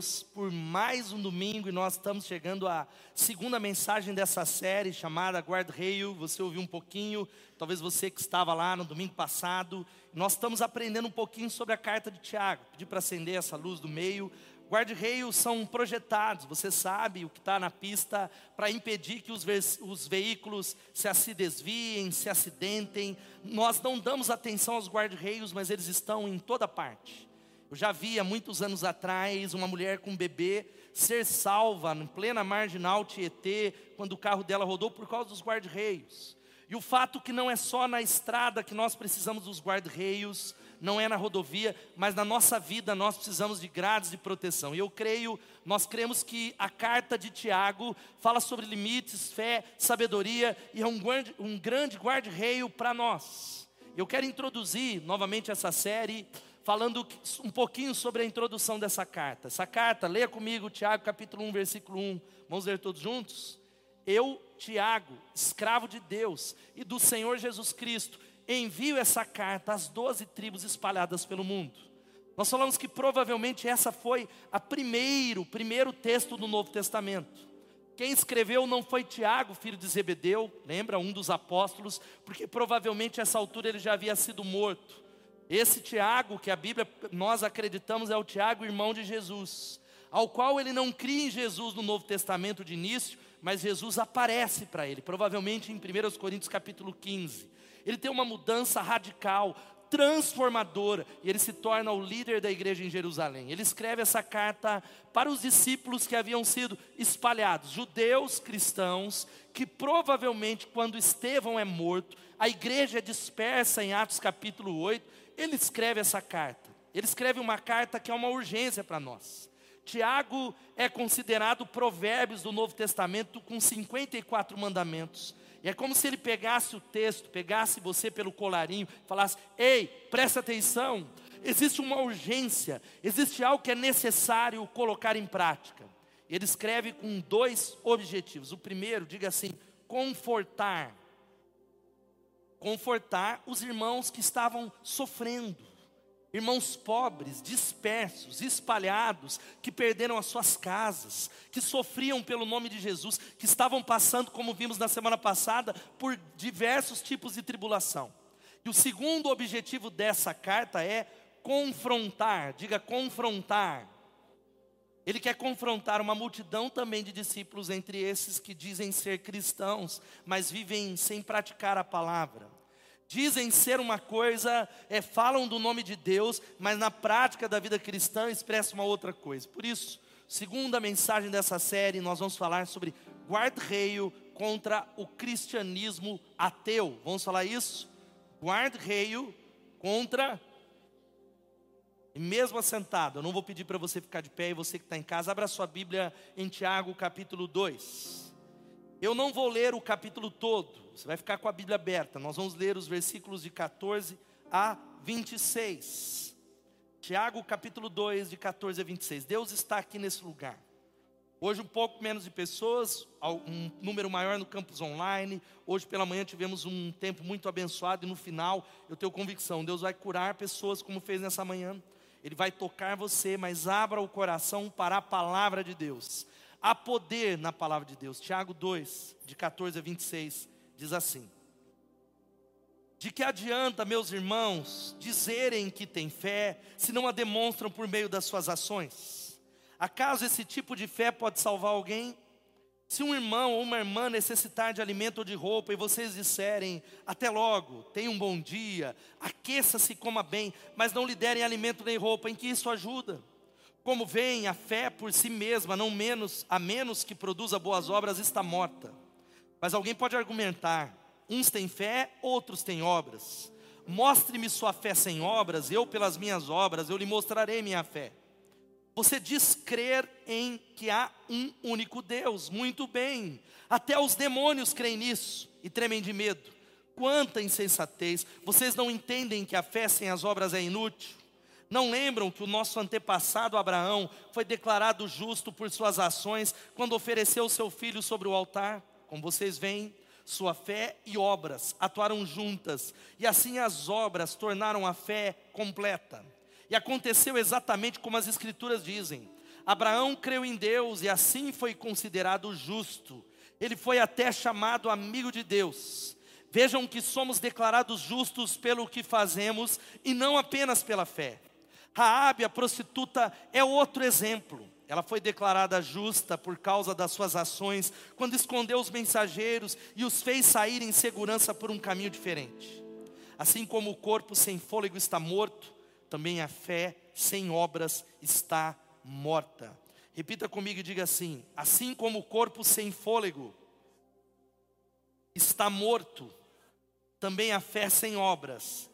Deus por mais um domingo e nós estamos chegando à segunda mensagem dessa série chamada Guard-Rail. Você ouviu um pouquinho, talvez você que estava lá no domingo passado. Nós estamos aprendendo um pouquinho sobre a carta de Tiago. Pedi para acender essa luz do meio. Guard-rails são projetados, você sabe o que está na pista, para impedir que os, ve os veículos se, se desviem, se acidentem. Nós não damos atenção aos guard-rails, mas eles estão em toda parte. Eu já vi há muitos anos atrás uma mulher com um bebê ser salva em plena marginal Tietê, quando o carro dela rodou por causa dos guarda-reios. E o fato que não é só na estrada que nós precisamos dos guarda-reios, não é na rodovia, mas na nossa vida nós precisamos de grades de proteção. E eu creio, nós cremos que a carta de Tiago fala sobre limites, fé, sabedoria e é um, grande, um grande guarda-reio para nós. Eu quero introduzir novamente essa série falando um pouquinho sobre a introdução dessa carta. Essa carta, leia comigo Tiago capítulo 1, versículo 1. Vamos ler todos juntos? Eu, Tiago, escravo de Deus e do Senhor Jesus Cristo, envio essa carta às doze tribos espalhadas pelo mundo. Nós falamos que provavelmente essa foi a primeiro, primeiro texto do Novo Testamento. Quem escreveu não foi Tiago, filho de Zebedeu, lembra, um dos apóstolos, porque provavelmente essa altura ele já havia sido morto. Esse Tiago, que a Bíblia, nós acreditamos, é o Tiago, irmão de Jesus, ao qual ele não cria em Jesus no Novo Testamento de início, mas Jesus aparece para ele, provavelmente em 1 Coríntios capítulo 15. Ele tem uma mudança radical, transformadora, e ele se torna o líder da igreja em Jerusalém. Ele escreve essa carta para os discípulos que haviam sido espalhados, judeus cristãos, que provavelmente, quando Estevão é morto, a igreja é dispersa em Atos capítulo 8, ele escreve essa carta. Ele escreve uma carta que é uma urgência para nós. Tiago é considerado provérbios do Novo Testamento com 54 mandamentos. E é como se ele pegasse o texto, pegasse você pelo colarinho, falasse: "Ei, presta atenção, existe uma urgência, existe algo que é necessário colocar em prática". Ele escreve com dois objetivos. O primeiro, diga assim: confortar confortar os irmãos que estavam sofrendo, irmãos pobres, dispersos, espalhados, que perderam as suas casas, que sofriam pelo nome de Jesus, que estavam passando, como vimos na semana passada, por diversos tipos de tribulação. E o segundo objetivo dessa carta é confrontar, diga confrontar. Ele quer confrontar uma multidão também de discípulos, entre esses que dizem ser cristãos, mas vivem sem praticar a palavra. Dizem ser uma coisa, é, falam do nome de Deus, mas na prática da vida cristã expressam uma outra coisa. Por isso, segunda mensagem dessa série, nós vamos falar sobre guarda-reio contra o cristianismo ateu. Vamos falar isso? Guarda-reio contra e mesmo assentado, eu não vou pedir para você ficar de pé e você que está em casa, abra sua Bíblia em Tiago capítulo 2. Eu não vou ler o capítulo todo, você vai ficar com a Bíblia aberta. Nós vamos ler os versículos de 14 a 26. Tiago capítulo 2, de 14 a 26. Deus está aqui nesse lugar. Hoje um pouco menos de pessoas, um número maior no campus online. Hoje pela manhã tivemos um tempo muito abençoado e no final eu tenho convicção, Deus vai curar pessoas como fez nessa manhã. Ele vai tocar você, mas abra o coração para a palavra de Deus. Há poder na palavra de Deus. Tiago 2, de 14 a 26, diz assim: De que adianta, meus irmãos, dizerem que têm fé, se não a demonstram por meio das suas ações? Acaso esse tipo de fé pode salvar alguém? Se um irmão ou uma irmã necessitar de alimento ou de roupa e vocês disserem, até logo, tenha um bom dia, aqueça-se e coma bem, mas não lhe derem alimento nem roupa, em que isso ajuda? Como vem, a fé por si mesma, não menos, a menos que produza boas obras, está morta. Mas alguém pode argumentar: uns têm fé, outros têm obras. Mostre-me sua fé sem obras, eu pelas minhas obras, eu lhe mostrarei minha fé. Você diz crer em que há um único Deus, muito bem. Até os demônios creem nisso e tremem de medo. Quanta insensatez! Vocês não entendem que a fé sem as obras é inútil? Não lembram que o nosso antepassado Abraão foi declarado justo por suas ações quando ofereceu seu filho sobre o altar? Como vocês veem, sua fé e obras atuaram juntas, e assim as obras tornaram a fé completa. E aconteceu exatamente como as Escrituras dizem: Abraão creu em Deus e assim foi considerado justo. Ele foi até chamado amigo de Deus. Vejam que somos declarados justos pelo que fazemos e não apenas pela fé. Raabe, a prostituta, é outro exemplo. Ela foi declarada justa por causa das suas ações, quando escondeu os mensageiros e os fez sair em segurança por um caminho diferente. Assim como o corpo sem fôlego está morto, também a fé sem obras está morta. Repita comigo e diga assim: assim como o corpo sem fôlego está morto, também a fé sem obras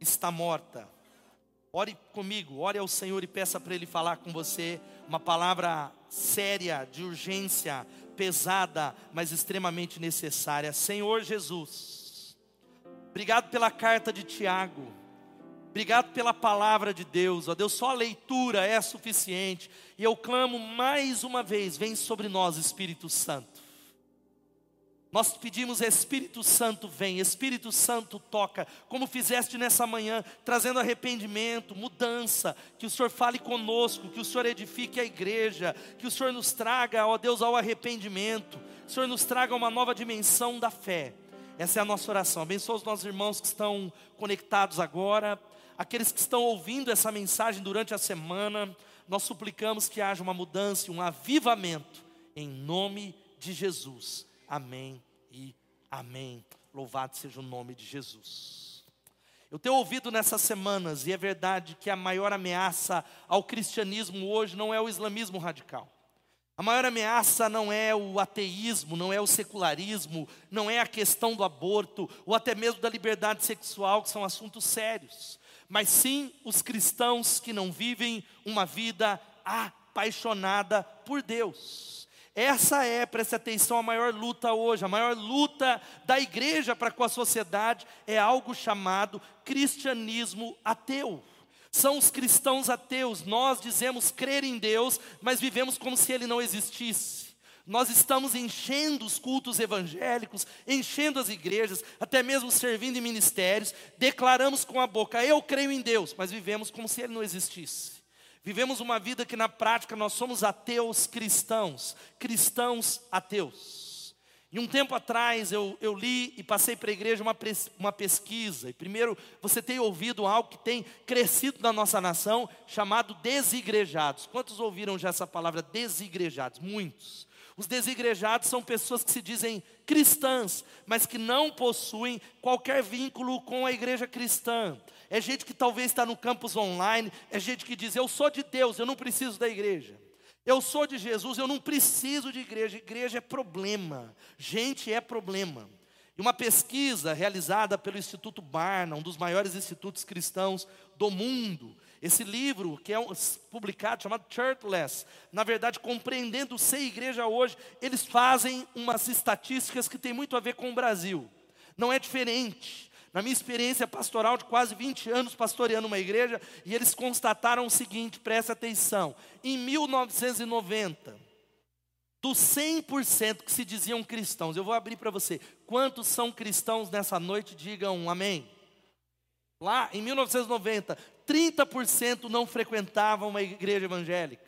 está morta. Ore comigo, ore ao Senhor e peça para Ele falar com você uma palavra séria, de urgência, pesada, mas extremamente necessária. Senhor Jesus, obrigado pela carta de Tiago, obrigado pela palavra de Deus, ó Deus, só a leitura é suficiente, e eu clamo mais uma vez: vem sobre nós, Espírito Santo. Nós pedimos, Espírito Santo, vem, Espírito Santo toca, como fizeste nessa manhã, trazendo arrependimento, mudança, que o Senhor fale conosco, que o Senhor edifique a igreja, que o Senhor nos traga, ó Deus, ao arrependimento, que o Senhor nos traga uma nova dimensão da fé. Essa é a nossa oração. Abençoa os nossos irmãos que estão conectados agora, aqueles que estão ouvindo essa mensagem durante a semana. Nós suplicamos que haja uma mudança, um avivamento, em nome de Jesus. Amém e amém. Louvado seja o nome de Jesus. Eu tenho ouvido nessas semanas, e é verdade que a maior ameaça ao cristianismo hoje não é o islamismo radical. A maior ameaça não é o ateísmo, não é o secularismo, não é a questão do aborto, ou até mesmo da liberdade sexual, que são assuntos sérios, mas sim os cristãos que não vivem uma vida apaixonada por Deus. Essa é, preste atenção, a maior luta hoje, a maior luta da igreja para com a sociedade é algo chamado cristianismo ateu. São os cristãos ateus, nós dizemos crer em Deus, mas vivemos como se ele não existisse. Nós estamos enchendo os cultos evangélicos, enchendo as igrejas, até mesmo servindo em ministérios, declaramos com a boca, eu creio em Deus, mas vivemos como se ele não existisse. Vivemos uma vida que na prática nós somos ateus cristãos, cristãos ateus. E um tempo atrás eu, eu li e passei para a igreja uma, uma pesquisa. E primeiro você tem ouvido algo que tem crescido na nossa nação, chamado desigrejados. Quantos ouviram já essa palavra desigrejados? Muitos. Os desigrejados são pessoas que se dizem cristãs, mas que não possuem qualquer vínculo com a igreja cristã é gente que talvez está no campus online, é gente que diz: Eu sou de Deus, eu não preciso da igreja. Eu sou de Jesus, eu não preciso de igreja. Igreja é problema, gente é problema. E uma pesquisa realizada pelo Instituto Barna, um dos maiores institutos cristãos do mundo, esse livro, que é publicado, chamado Churchless, na verdade, compreendendo ser igreja hoje, eles fazem umas estatísticas que têm muito a ver com o Brasil. Não é diferente. Na minha experiência pastoral de quase 20 anos pastoreando uma igreja, e eles constataram o seguinte, presta atenção: em 1990, dos 100% que se diziam cristãos, eu vou abrir para você, quantos são cristãos nessa noite? Digam amém. Lá em 1990, 30% não frequentavam uma igreja evangélica.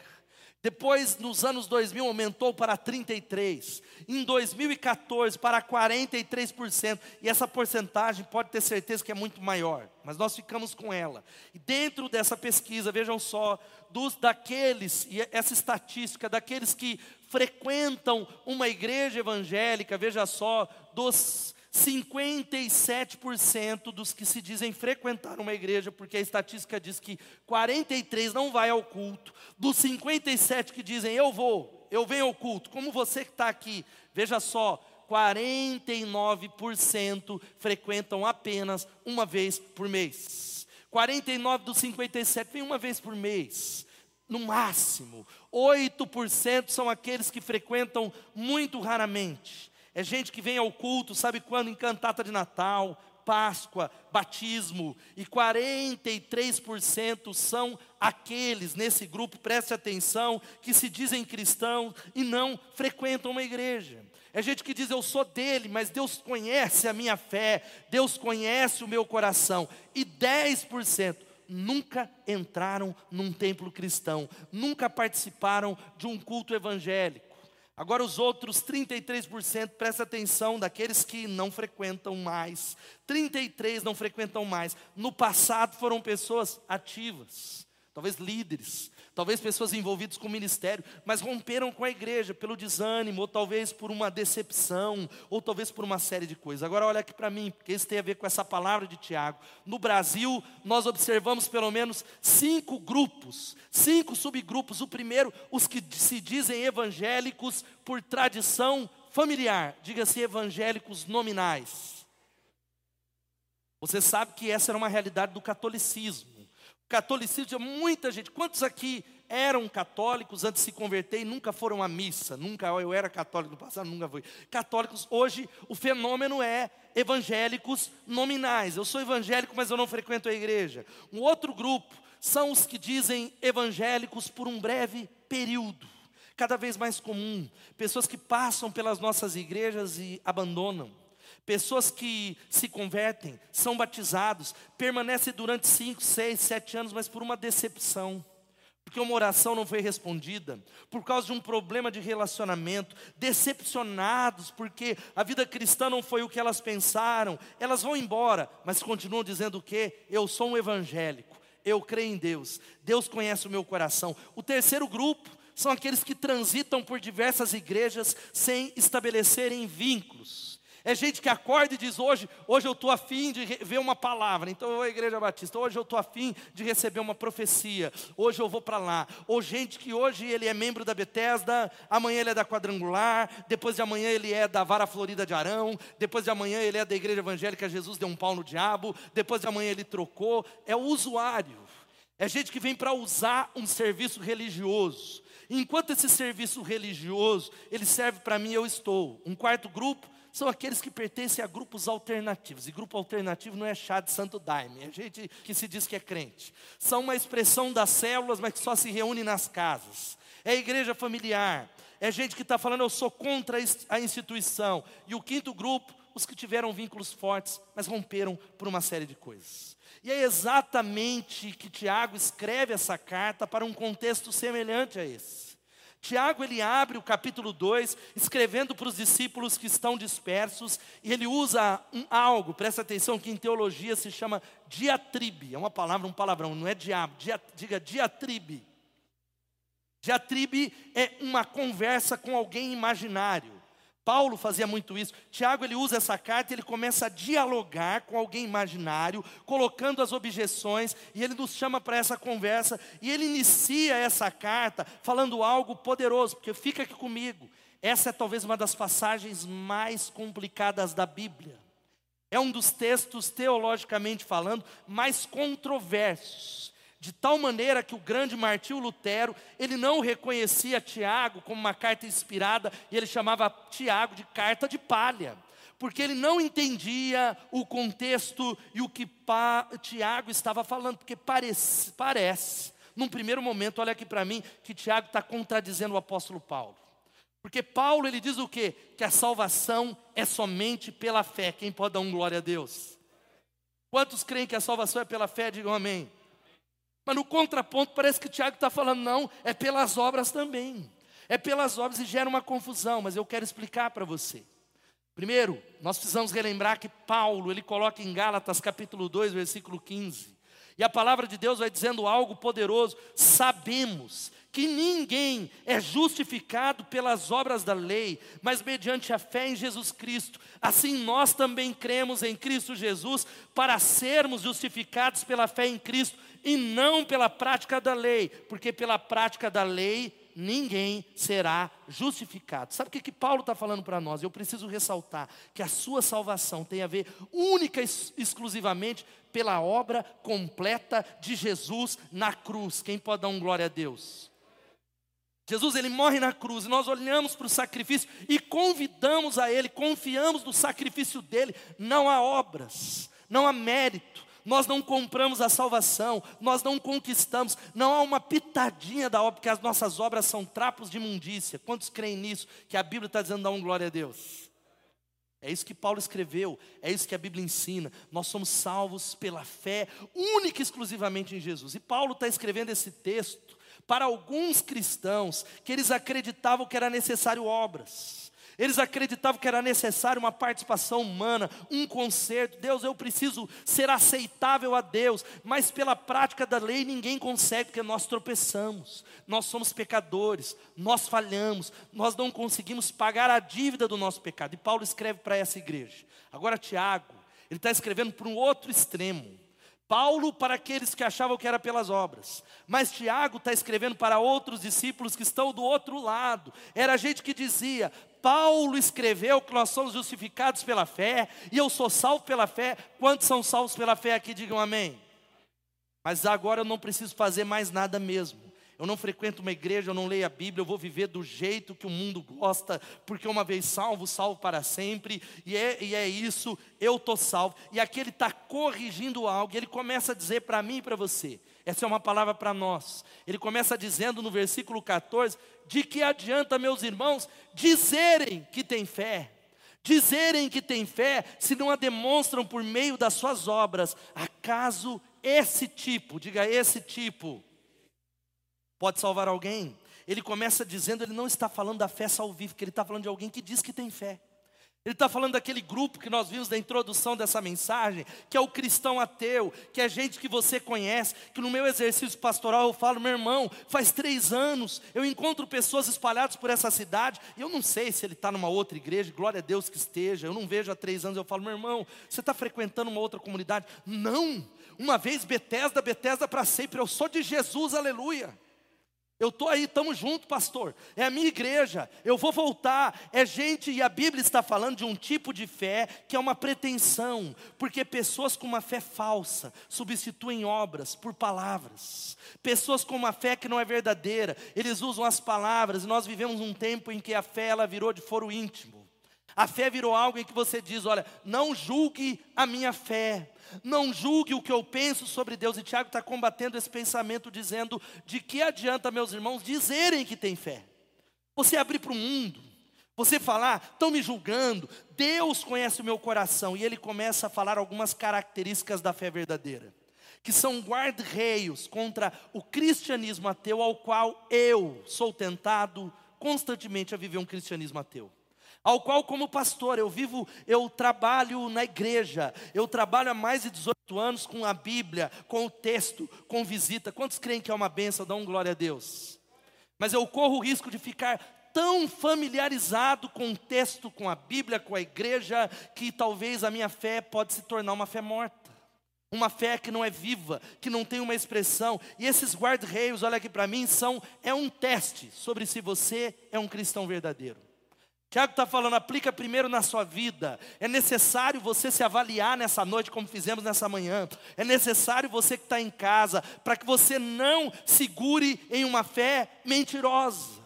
Depois, nos anos 2000, aumentou para 33%. Em 2014, para 43%. E essa porcentagem pode ter certeza que é muito maior. Mas nós ficamos com ela. E dentro dessa pesquisa, vejam só, dos daqueles, e essa estatística, daqueles que frequentam uma igreja evangélica, veja só, dos 57% dos que se dizem frequentar uma igreja, porque a estatística diz que 43 não vai ao culto, dos 57 que dizem eu vou, eu venho ao culto, como você que está aqui, veja só, 49% frequentam apenas uma vez por mês. 49 dos 57 vem uma vez por mês, no máximo. 8% são aqueles que frequentam muito raramente. É gente que vem ao culto, sabe quando? Em cantata de Natal, Páscoa, batismo. E 43% são aqueles nesse grupo, preste atenção, que se dizem cristãos e não frequentam uma igreja. É gente que diz eu sou dele, mas Deus conhece a minha fé, Deus conhece o meu coração. E 10%, nunca entraram num templo cristão, nunca participaram de um culto evangélico. Agora, os outros 33%, presta atenção, daqueles que não frequentam mais. 33% não frequentam mais. No passado foram pessoas ativas, talvez líderes, talvez pessoas envolvidas com o ministério, mas romperam com a igreja pelo desânimo, ou talvez por uma decepção, ou talvez por uma série de coisas. Agora olha aqui para mim, porque isso tem a ver com essa palavra de Tiago. No Brasil, nós observamos pelo menos cinco grupos, cinco subgrupos. O primeiro, os que se dizem evangélicos por tradição familiar, diga-se evangélicos nominais. Você sabe que essa era uma realidade do catolicismo. Catolicismo muita gente. Quantos aqui eram católicos antes de se converter e nunca foram à missa? Nunca, eu era católico no passado, nunca fui. Católicos, hoje o fenômeno é evangélicos nominais. Eu sou evangélico, mas eu não frequento a igreja. Um outro grupo são os que dizem evangélicos por um breve período. Cada vez mais comum. Pessoas que passam pelas nossas igrejas e abandonam Pessoas que se convertem, são batizados, permanecem durante 5, 6, 7 anos, mas por uma decepção. Porque uma oração não foi respondida, por causa de um problema de relacionamento, decepcionados, porque a vida cristã não foi o que elas pensaram, elas vão embora, mas continuam dizendo o quê? Eu sou um evangélico, eu creio em Deus, Deus conhece o meu coração. O terceiro grupo são aqueles que transitam por diversas igrejas sem estabelecerem vínculos. É gente que acorda e diz: hoje, hoje eu estou afim de ver uma palavra. Então eu igreja batista. Hoje eu estou afim de receber uma profecia. Hoje eu vou para lá. Ou gente que hoje ele é membro da Bethesda, amanhã ele é da quadrangular, depois de amanhã ele é da vara florida de Arão, depois de amanhã ele é da igreja evangélica Jesus deu um pau no diabo, depois de amanhã ele trocou. É o usuário. É gente que vem para usar um serviço religioso. Enquanto esse serviço religioso, ele serve para mim, eu estou. Um quarto grupo são aqueles que pertencem a grupos alternativos. E grupo alternativo não é chá de santo daime, é gente que se diz que é crente. São uma expressão das células, mas que só se reúne nas casas. É igreja familiar. É gente que está falando, eu sou contra a instituição. E o quinto grupo, os que tiveram vínculos fortes, mas romperam por uma série de coisas. E é exatamente que Tiago escreve essa carta para um contexto semelhante a esse. Tiago ele abre o capítulo 2, escrevendo para os discípulos que estão dispersos, e ele usa um algo, presta atenção, que em teologia se chama diatribe, é uma palavra, um palavrão, não é diabo, dia, diga diatribe. Diatribe é uma conversa com alguém imaginário. Paulo fazia muito isso. Tiago ele usa essa carta ele começa a dialogar com alguém imaginário, colocando as objeções, e ele nos chama para essa conversa, e ele inicia essa carta falando algo poderoso, porque fica aqui comigo. Essa é talvez uma das passagens mais complicadas da Bíblia. É um dos textos, teologicamente falando, mais controversos. De tal maneira que o grande Martinho Lutero, ele não reconhecia Tiago como uma carta inspirada, e ele chamava Tiago de carta de palha, porque ele não entendia o contexto e o que pa, Tiago estava falando, porque parece, parece, num primeiro momento, olha aqui para mim, que Tiago está contradizendo o apóstolo Paulo. Porque Paulo ele diz o quê? Que a salvação é somente pela fé. Quem pode dar um glória a Deus? Quantos creem que a salvação é pela fé? Digam amém. Mas no contraponto, parece que Tiago está falando, não, é pelas obras também. É pelas obras e gera uma confusão, mas eu quero explicar para você. Primeiro, nós precisamos relembrar que Paulo, ele coloca em Gálatas capítulo 2, versículo 15. E a palavra de Deus vai dizendo algo poderoso. Sabemos que ninguém é justificado pelas obras da lei, mas mediante a fé em Jesus Cristo. Assim nós também cremos em Cristo Jesus para sermos justificados pela fé em Cristo e não pela prática da lei, porque pela prática da lei ninguém será justificado. Sabe o que, que Paulo está falando para nós? Eu preciso ressaltar que a sua salvação tem a ver única e exclusivamente pela obra completa de Jesus na cruz. Quem pode dar um glória a Deus? Jesus ele morre na cruz nós olhamos para o sacrifício e convidamos a Ele, confiamos no sacrifício dele. Não há obras, não há mérito, nós não compramos a salvação, nós não conquistamos, não há uma pitadinha da obra, porque as nossas obras são trapos de imundícia. Quantos creem nisso? Que a Bíblia está dizendo, dá um glória a Deus. É isso que Paulo escreveu, é isso que a Bíblia ensina. Nós somos salvos pela fé, única e exclusivamente em Jesus. E Paulo está escrevendo esse texto para alguns cristãos que eles acreditavam que era necessário obras. Eles acreditavam que era necessário uma participação humana, um conserto. Deus, eu preciso ser aceitável a Deus, mas pela prática da lei ninguém consegue, porque nós tropeçamos, nós somos pecadores, nós falhamos, nós não conseguimos pagar a dívida do nosso pecado. E Paulo escreve para essa igreja. Agora, Tiago, ele está escrevendo para um outro extremo. Paulo para aqueles que achavam que era pelas obras, mas Tiago está escrevendo para outros discípulos que estão do outro lado. Era gente que dizia: Paulo escreveu que nós somos justificados pela fé, e eu sou salvo pela fé. Quantos são salvos pela fé aqui? Digam amém. Mas agora eu não preciso fazer mais nada mesmo. Eu não frequento uma igreja, eu não leio a Bíblia, eu vou viver do jeito que o mundo gosta, porque uma vez salvo, salvo para sempre, e é, e é isso, eu estou salvo. E aqui ele está corrigindo algo, ele começa a dizer para mim e para você, essa é uma palavra para nós. Ele começa dizendo no versículo 14: De que adianta, meus irmãos, dizerem que têm fé? Dizerem que têm fé, se não a demonstram por meio das suas obras, acaso esse tipo, diga esse tipo, pode salvar alguém. Ele começa dizendo, ele não está falando da fé salvífica, ele está falando de alguém que diz que tem fé. Ele está falando daquele grupo que nós vimos da introdução dessa mensagem, que é o cristão ateu, que é gente que você conhece, que no meu exercício pastoral eu falo, meu irmão, faz três anos eu encontro pessoas espalhadas por essa cidade, e eu não sei se ele está numa outra igreja, glória a Deus que esteja, eu não vejo há três anos, eu falo, meu irmão, você está frequentando uma outra comunidade? Não, uma vez Betesda, Betesda para sempre, eu sou de Jesus, aleluia. Eu estou aí, estamos juntos, pastor. É a minha igreja, eu vou voltar. É gente, e a Bíblia está falando de um tipo de fé que é uma pretensão, porque pessoas com uma fé falsa substituem obras por palavras. Pessoas com uma fé que não é verdadeira, eles usam as palavras, nós vivemos um tempo em que a fé ela virou de foro íntimo. A fé virou algo em que você diz: olha, não julgue a minha fé, não julgue o que eu penso sobre Deus. E Tiago está combatendo esse pensamento, dizendo: de que adianta, meus irmãos, dizerem que tem fé? Você abrir para o mundo, você falar, estão me julgando, Deus conhece o meu coração. E ele começa a falar algumas características da fé verdadeira, que são guarda-reios contra o cristianismo ateu, ao qual eu sou tentado constantemente a viver um cristianismo ateu ao qual, como pastor, eu vivo, eu trabalho na igreja, eu trabalho há mais de 18 anos com a Bíblia, com o texto, com visita. Quantos creem que é uma benção? Dão glória a Deus. Mas eu corro o risco de ficar tão familiarizado com o texto, com a Bíblia, com a igreja, que talvez a minha fé pode se tornar uma fé morta. Uma fé que não é viva, que não tem uma expressão. E esses guarda-reios, olha aqui para mim, são é um teste sobre se você é um cristão verdadeiro. Tiago está falando, aplica primeiro na sua vida. É necessário você se avaliar nessa noite, como fizemos nessa manhã. É necessário você que está em casa, para que você não segure em uma fé mentirosa.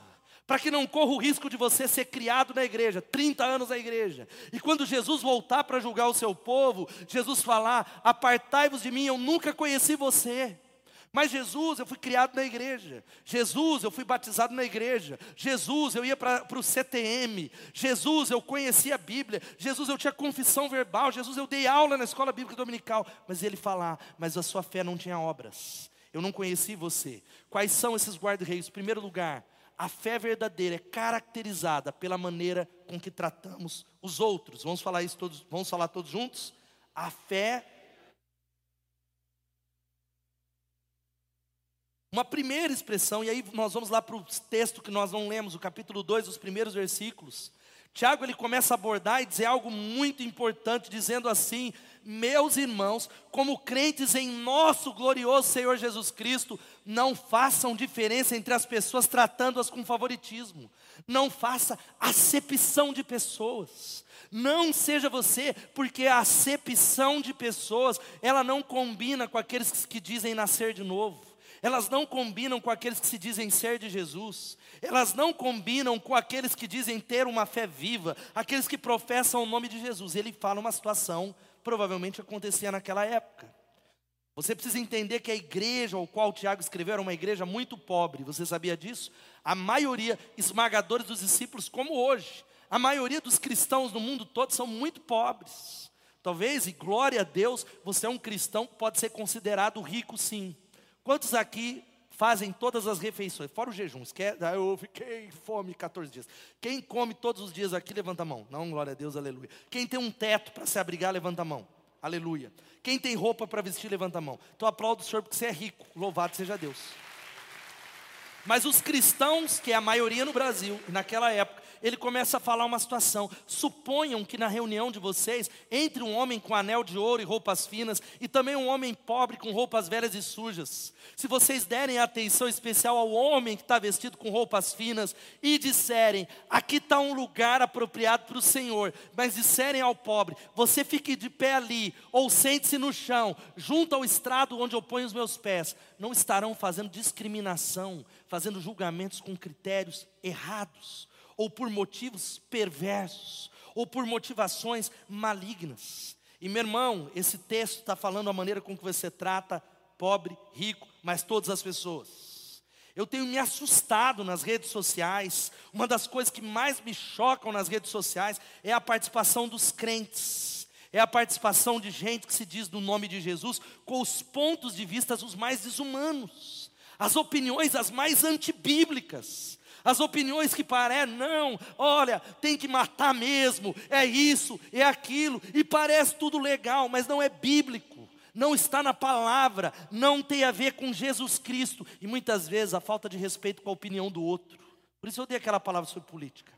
Para que não corra o risco de você ser criado na igreja, 30 anos na igreja. E quando Jesus voltar para julgar o seu povo, Jesus falar: Apartai-vos de mim, eu nunca conheci você. Mas Jesus, eu fui criado na igreja. Jesus, eu fui batizado na igreja. Jesus, eu ia para o CTM. Jesus, eu conhecia a Bíblia. Jesus, eu tinha confissão verbal. Jesus, eu dei aula na escola bíblica dominical. Mas ele falar, mas a sua fé não tinha obras. Eu não conheci você. Quais são esses guarda-reis? Primeiro lugar, a fé verdadeira é caracterizada pela maneira com que tratamos os outros. Vamos falar isso todos, vamos falar todos juntos? A fé Uma primeira expressão, e aí nós vamos lá para o texto que nós não lemos, o capítulo 2, os primeiros versículos. Tiago ele começa a abordar e dizer algo muito importante, dizendo assim: Meus irmãos, como crentes em nosso glorioso Senhor Jesus Cristo, não façam diferença entre as pessoas tratando-as com favoritismo. Não faça acepção de pessoas. Não seja você, porque a acepção de pessoas, ela não combina com aqueles que dizem nascer de novo elas não combinam com aqueles que se dizem ser de Jesus, elas não combinam com aqueles que dizem ter uma fé viva, aqueles que professam o nome de Jesus. Ele fala uma situação, provavelmente acontecia naquela época. Você precisa entender que a igreja ao qual Tiago escreveu era uma igreja muito pobre, você sabia disso? A maioria esmagadora dos discípulos, como hoje, A maioria dos cristãos no mundo todo são muito pobres. Talvez, e glória a Deus, você é um cristão que pode ser considerado rico sim. Quantos aqui fazem todas as refeições, fora os jejuns, que é, eu fiquei fome 14 dias. Quem come todos os dias aqui, levanta a mão. Não, glória a Deus, aleluia. Quem tem um teto para se abrigar, levanta a mão. Aleluia. Quem tem roupa para vestir, levanta a mão. Então aplaudo o Senhor porque você é rico. Louvado seja Deus. Mas os cristãos, que é a maioria no Brasil, naquela época, ele começa a falar uma situação. Suponham que na reunião de vocês, entre um homem com anel de ouro e roupas finas, e também um homem pobre com roupas velhas e sujas. Se vocês derem atenção especial ao homem que está vestido com roupas finas, e disserem, aqui está um lugar apropriado para o Senhor, mas disserem ao pobre, você fique de pé ali, ou sente-se no chão, junto ao estrado onde eu ponho os meus pés, não estarão fazendo discriminação, fazendo julgamentos com critérios errados, ou por motivos perversos, ou por motivações malignas. E meu irmão, esse texto está falando a maneira com que você trata pobre, rico, mas todas as pessoas. Eu tenho me assustado nas redes sociais. Uma das coisas que mais me chocam nas redes sociais é a participação dos crentes. É a participação de gente que se diz no nome de Jesus com os pontos de vista os mais desumanos as opiniões as mais antibíblicas, as opiniões que parecem, não, olha, tem que matar mesmo, é isso, é aquilo, e parece tudo legal, mas não é bíblico, não está na palavra, não tem a ver com Jesus Cristo, e muitas vezes a falta de respeito com a opinião do outro. Por isso eu dei aquela palavra sobre política.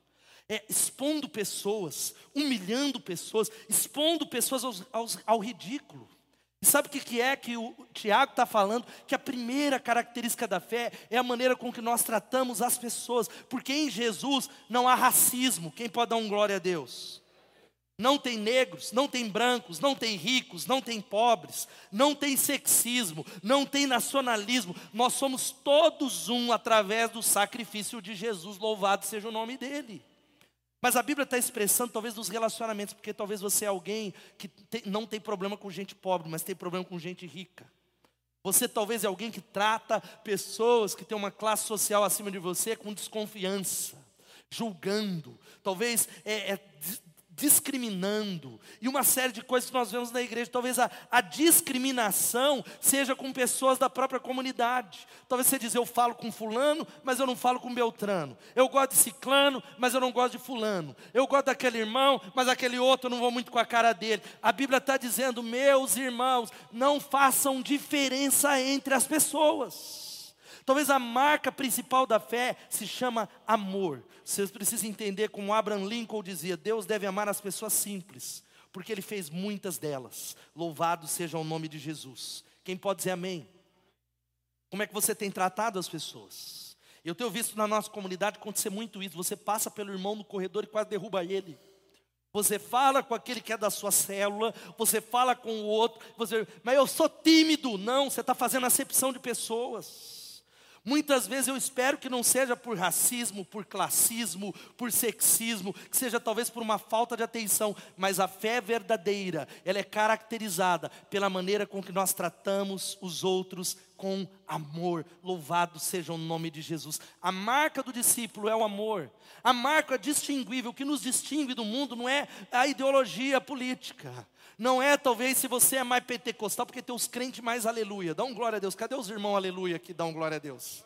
É, expondo pessoas, humilhando pessoas, expondo pessoas aos, aos, ao ridículo. E sabe o que é que o Tiago está falando? Que a primeira característica da fé é a maneira com que nós tratamos as pessoas, porque em Jesus não há racismo. Quem pode dar um glória a Deus? Não tem negros, não tem brancos, não tem ricos, não tem pobres, não tem sexismo, não tem nacionalismo. Nós somos todos um através do sacrifício de Jesus, louvado seja o nome dele. Mas a Bíblia está expressando talvez nos relacionamentos, porque talvez você é alguém que tem, não tem problema com gente pobre, mas tem problema com gente rica. Você talvez é alguém que trata pessoas que têm uma classe social acima de você com desconfiança, julgando. Talvez é, é discriminando, e uma série de coisas que nós vemos na igreja. Talvez a, a, discriminação seja com pessoas da própria comunidade. Talvez você diz, eu falo com fulano, mas eu não falo com Beltrano. Eu gosto de ciclano, mas eu não gosto de fulano. Eu gosto daquele irmão, mas aquele outro eu não vou muito com a cara dele. A Bíblia está dizendo, meus irmãos, não façam diferença entre as pessoas. Talvez a marca principal da fé se chama amor. Vocês precisam entender como Abraham Lincoln dizia: Deus deve amar as pessoas simples, porque Ele fez muitas delas. Louvado seja o nome de Jesus. Quem pode dizer amém? Como é que você tem tratado as pessoas? Eu tenho visto na nossa comunidade acontecer muito isso. Você passa pelo irmão no corredor e quase derruba ele. Você fala com aquele que é da sua célula, você fala com o outro, você, mas eu sou tímido. Não, você está fazendo acepção de pessoas. Muitas vezes eu espero que não seja por racismo, por classismo, por sexismo, que seja talvez por uma falta de atenção, mas a fé verdadeira, ela é caracterizada pela maneira com que nós tratamos os outros com amor. Louvado seja o nome de Jesus. A marca do discípulo é o amor. A marca distinguível que nos distingue do mundo não é a ideologia política. Não é talvez se você é mais pentecostal, porque tem os crentes mais aleluia. Dá um glória a Deus. Cadê os irmãos aleluia que dão glória a Deus?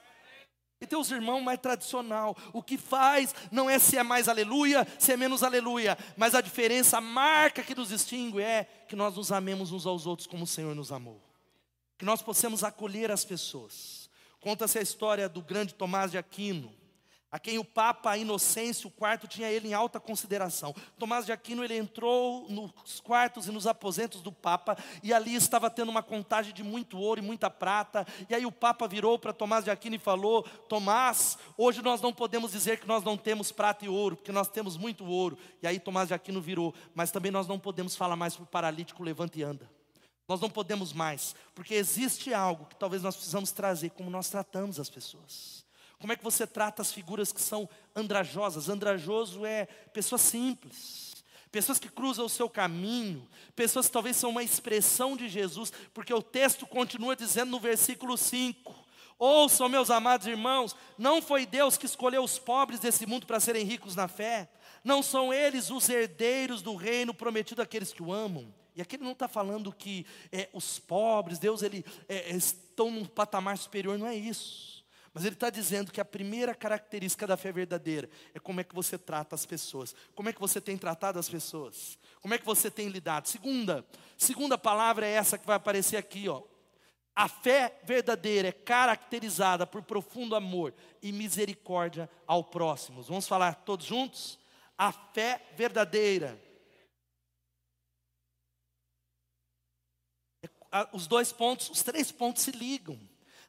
E tem os irmãos mais tradicional. O que faz não é se é mais aleluia, se é menos aleluia. Mas a diferença, a marca que nos distingue é que nós nos amemos uns aos outros como o Senhor nos amou. Que nós possamos acolher as pessoas. Conta-se a história do grande Tomás de Aquino a quem o Papa Inocêncio IV tinha ele em alta consideração. Tomás de Aquino ele entrou nos quartos e nos aposentos do Papa e ali estava tendo uma contagem de muito ouro e muita prata. E aí o Papa virou para Tomás de Aquino e falou: Tomás, hoje nós não podemos dizer que nós não temos prata e ouro, porque nós temos muito ouro. E aí Tomás de Aquino virou, mas também nós não podemos falar mais para o paralítico levanta e anda. Nós não podemos mais, porque existe algo que talvez nós precisamos trazer, como nós tratamos as pessoas. Como é que você trata as figuras que são andrajosas? Andrajoso é pessoa simples, pessoas que cruzam o seu caminho, pessoas que talvez são uma expressão de Jesus, porque o texto continua dizendo no versículo 5: Ouçam, meus amados irmãos, não foi Deus que escolheu os pobres desse mundo para serem ricos na fé. Não são eles os herdeiros do reino prometido àqueles que o amam. E aqui ele não está falando que é, os pobres, Deus, ele, é, estão num patamar superior, não é isso. Mas ele está dizendo que a primeira característica da fé verdadeira é como é que você trata as pessoas. Como é que você tem tratado as pessoas? Como é que você tem lidado? Segunda, segunda palavra é essa que vai aparecer aqui, ó. A fé verdadeira é caracterizada por profundo amor e misericórdia ao próximo. Vamos falar todos juntos? A fé verdadeira. Os dois pontos, os três pontos se ligam.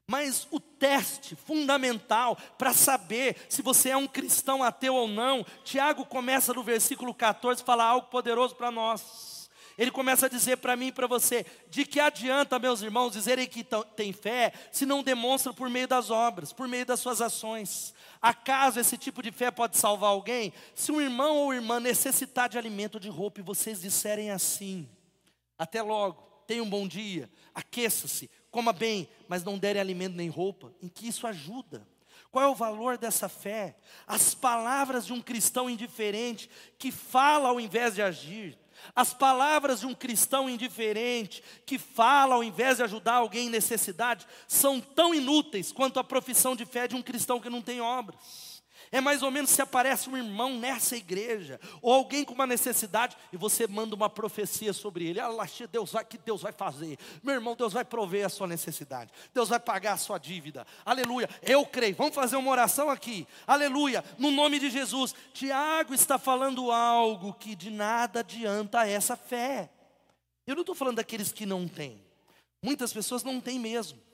Mas o teste fundamental para saber se você é um cristão ateu ou não, Tiago começa no versículo 14 a falar algo poderoso para nós. Ele começa a dizer para mim e para você: de que adianta, meus irmãos, dizerem que tem fé, se não demonstram por meio das obras, por meio das suas ações? Acaso esse tipo de fé pode salvar alguém? Se um irmão ou irmã necessitar de alimento de roupa e vocês disserem assim: até logo, tenha um bom dia, aqueça-se, coma bem, mas não derem alimento nem roupa, em que isso ajuda? Qual é o valor dessa fé? As palavras de um cristão indiferente que fala ao invés de agir. As palavras de um cristão indiferente, que fala ao invés de ajudar alguém em necessidade, são tão inúteis quanto a profissão de fé de um cristão que não tem obras. É mais ou menos se aparece um irmão nessa igreja, ou alguém com uma necessidade, e você manda uma profecia sobre ele. Ah, Deus vai, que Deus vai fazer? Meu irmão, Deus vai prover a sua necessidade. Deus vai pagar a sua dívida. Aleluia. Eu creio. Vamos fazer uma oração aqui. Aleluia. No nome de Jesus. Tiago está falando algo que de nada adianta essa fé. Eu não estou falando daqueles que não têm. Muitas pessoas não têm mesmo.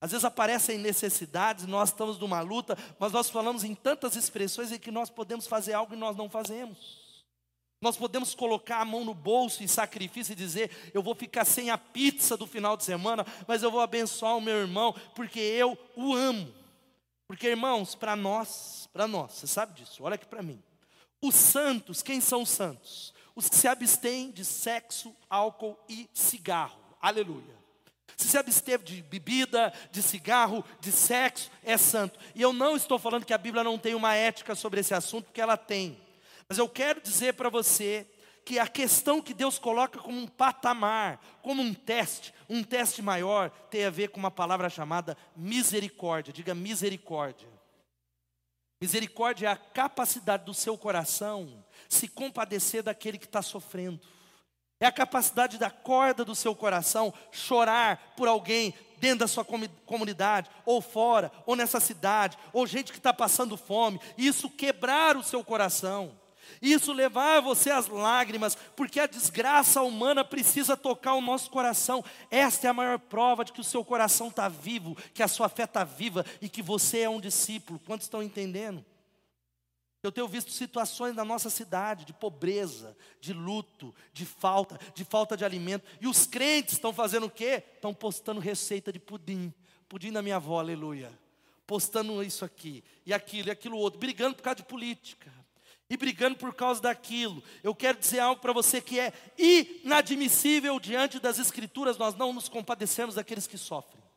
Às vezes aparecem necessidades, nós estamos numa luta, mas nós falamos em tantas expressões em que nós podemos fazer algo e nós não fazemos. Nós podemos colocar a mão no bolso em sacrifício e dizer: Eu vou ficar sem a pizza do final de semana, mas eu vou abençoar o meu irmão, porque eu o amo. Porque, irmãos, para nós, para nós, você sabe disso, olha aqui para mim. Os santos, quem são os santos? Os que se abstêm de sexo, álcool e cigarro. Aleluia. Se se absteve de bebida, de cigarro, de sexo, é santo. E eu não estou falando que a Bíblia não tem uma ética sobre esse assunto, porque ela tem. Mas eu quero dizer para você que a questão que Deus coloca como um patamar, como um teste, um teste maior, tem a ver com uma palavra chamada misericórdia. Diga misericórdia. Misericórdia é a capacidade do seu coração se compadecer daquele que está sofrendo. É a capacidade da corda do seu coração chorar por alguém dentro da sua comunidade, ou fora, ou nessa cidade, ou gente que está passando fome, isso quebrar o seu coração, isso levar você às lágrimas, porque a desgraça humana precisa tocar o nosso coração. Esta é a maior prova de que o seu coração está vivo, que a sua fé está viva e que você é um discípulo. Quantos estão entendendo? Eu tenho visto situações na nossa cidade de pobreza, de luto, de falta, de falta de alimento. E os crentes estão fazendo o quê? Estão postando receita de pudim. Pudim da minha avó, aleluia. Postando isso aqui, e aquilo, e aquilo outro, brigando por causa de política. E brigando por causa daquilo. Eu quero dizer algo para você que é inadmissível diante das Escrituras, nós não nos compadecemos daqueles que sofrem.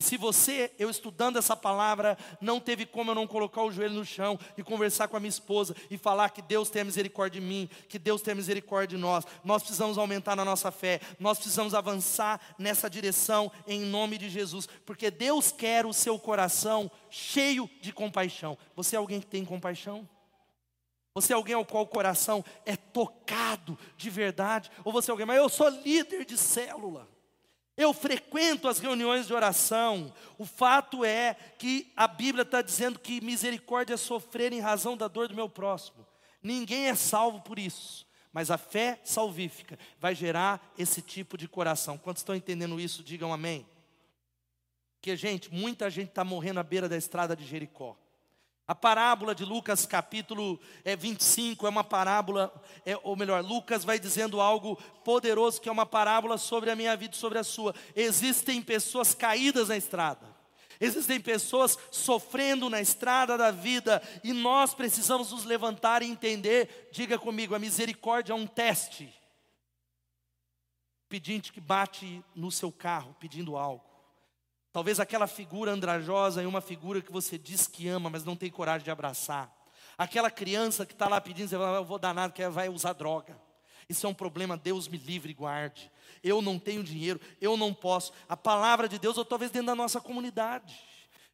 Se você, eu estudando essa palavra, não teve como eu não colocar o joelho no chão e conversar com a minha esposa e falar que Deus tem misericórdia de mim, que Deus tem misericórdia de nós, nós precisamos aumentar na nossa fé, nós precisamos avançar nessa direção em nome de Jesus, porque Deus quer o seu coração cheio de compaixão. Você é alguém que tem compaixão? Você é alguém ao qual o coração é tocado de verdade? Ou você é alguém, mas eu sou líder de célula. Eu frequento as reuniões de oração. O fato é que a Bíblia está dizendo que misericórdia é sofrer em razão da dor do meu próximo. Ninguém é salvo por isso. Mas a fé salvífica vai gerar esse tipo de coração. Quantos estão entendendo isso, digam amém. Porque, gente, muita gente está morrendo à beira da estrada de Jericó. A parábola de Lucas, capítulo é, 25, é uma parábola, é, ou melhor, Lucas vai dizendo algo poderoso, que é uma parábola sobre a minha vida e sobre a sua. Existem pessoas caídas na estrada, existem pessoas sofrendo na estrada da vida, e nós precisamos nos levantar e entender. Diga comigo, a misericórdia é um teste. Pedinte que bate no seu carro pedindo algo. Talvez aquela figura andrajosa é uma figura que você diz que ama, mas não tem coragem de abraçar. Aquela criança que está lá pedindo, você fala, eu vou dar nada, que vai usar droga. Isso é um problema, Deus me livre e guarde. Eu não tenho dinheiro, eu não posso. A palavra de Deus, ou talvez dentro da nossa comunidade.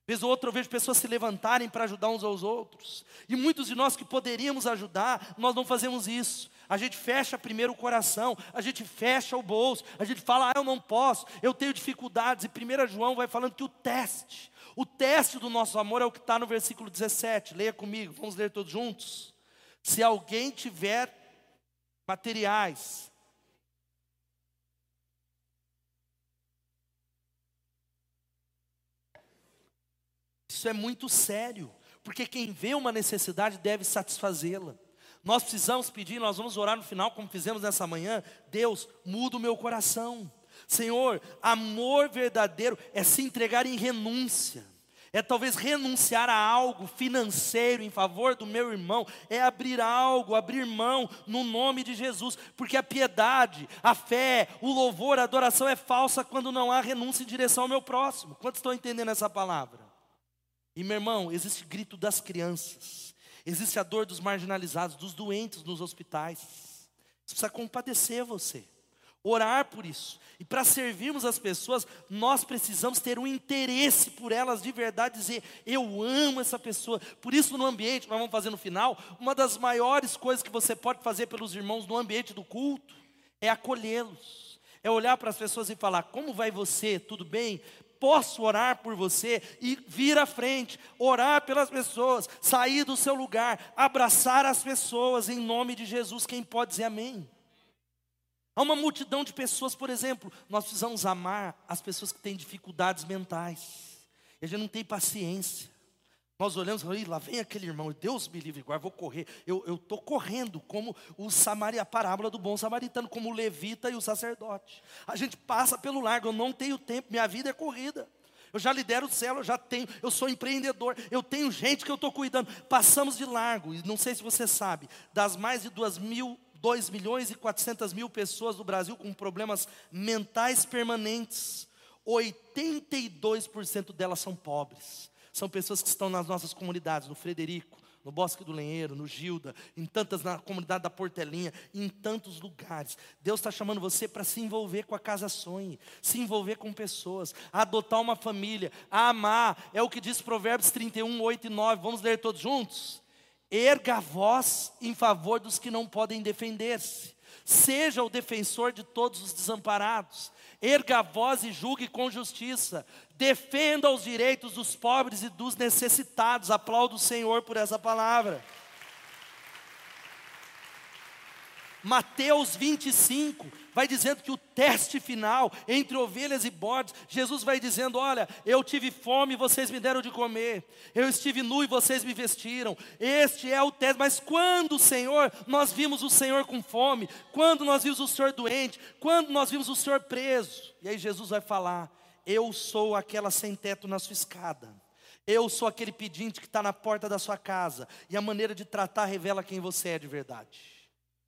Vez ou outra eu vejo pessoas se levantarem para ajudar uns aos outros. E muitos de nós que poderíamos ajudar, nós não fazemos isso a gente fecha primeiro o coração, a gente fecha o bolso, a gente fala, ah, eu não posso, eu tenho dificuldades. E 1 João vai falando que o teste, o teste do nosso amor é o que está no versículo 17. Leia comigo, vamos ler todos juntos. Se alguém tiver materiais, Isso é muito sério, porque quem vê uma necessidade deve satisfazê-la. Nós precisamos pedir, nós vamos orar no final, como fizemos nessa manhã. Deus, muda o meu coração. Senhor, amor verdadeiro é se entregar em renúncia. É talvez renunciar a algo financeiro em favor do meu irmão, é abrir algo, abrir mão no nome de Jesus, porque a piedade, a fé, o louvor, a adoração é falsa quando não há renúncia em direção ao meu próximo. Quantos estão entendendo essa palavra? E meu irmão, existe grito das crianças, Existe a dor dos marginalizados, dos doentes nos hospitais. Você precisa compadecer você, orar por isso. E para servirmos as pessoas, nós precisamos ter um interesse por elas de verdade, dizer, eu amo essa pessoa. Por isso, no ambiente, nós vamos fazer no final, uma das maiores coisas que você pode fazer pelos irmãos no ambiente do culto é acolhê-los. É olhar para as pessoas e falar: como vai você? Tudo bem? Posso orar por você e vir à frente, orar pelas pessoas, sair do seu lugar, abraçar as pessoas em nome de Jesus. Quem pode dizer amém? Há uma multidão de pessoas, por exemplo, nós precisamos amar as pessoas que têm dificuldades mentais. E a gente não tem paciência. Nós olhamos e lá vem aquele irmão, Deus me livre, agora vou correr. Eu estou correndo como o Samaria, a parábola do bom samaritano, como o levita e o sacerdote. A gente passa pelo largo, eu não tenho tempo, minha vida é corrida. Eu já lidero o céu, eu já tenho, eu sou empreendedor, eu tenho gente que eu estou cuidando. Passamos de largo, e não sei se você sabe, das mais de duas mil, 2 milhões e 400 mil pessoas do Brasil com problemas mentais permanentes, 82% delas são pobres são pessoas que estão nas nossas comunidades, no Frederico, no Bosque do Lenheiro, no Gilda, em tantas, na comunidade da Portelinha, em tantos lugares. Deus está chamando você para se envolver com a Casa Sonhe, se envolver com pessoas, adotar uma família, amar. É o que diz Provérbios 31, 8 e 9. Vamos ler todos juntos? Erga a voz em favor dos que não podem defender-se. Seja o defensor de todos os desamparados erga a voz e julgue com justiça, defenda os direitos dos pobres e dos necessitados. Aplaudo o Senhor por essa palavra. Mateus 25 vai dizendo que o teste final entre ovelhas e bodes, Jesus vai dizendo: Olha, eu tive fome e vocês me deram de comer, eu estive nu e vocês me vestiram. Este é o teste. Mas quando, Senhor, nós vimos o Senhor com fome, quando nós vimos o Senhor doente, quando nós vimos o Senhor preso, e aí Jesus vai falar: Eu sou aquela sem teto na sua escada. Eu sou aquele pedinte que está na porta da sua casa. E a maneira de tratar revela quem você é de verdade.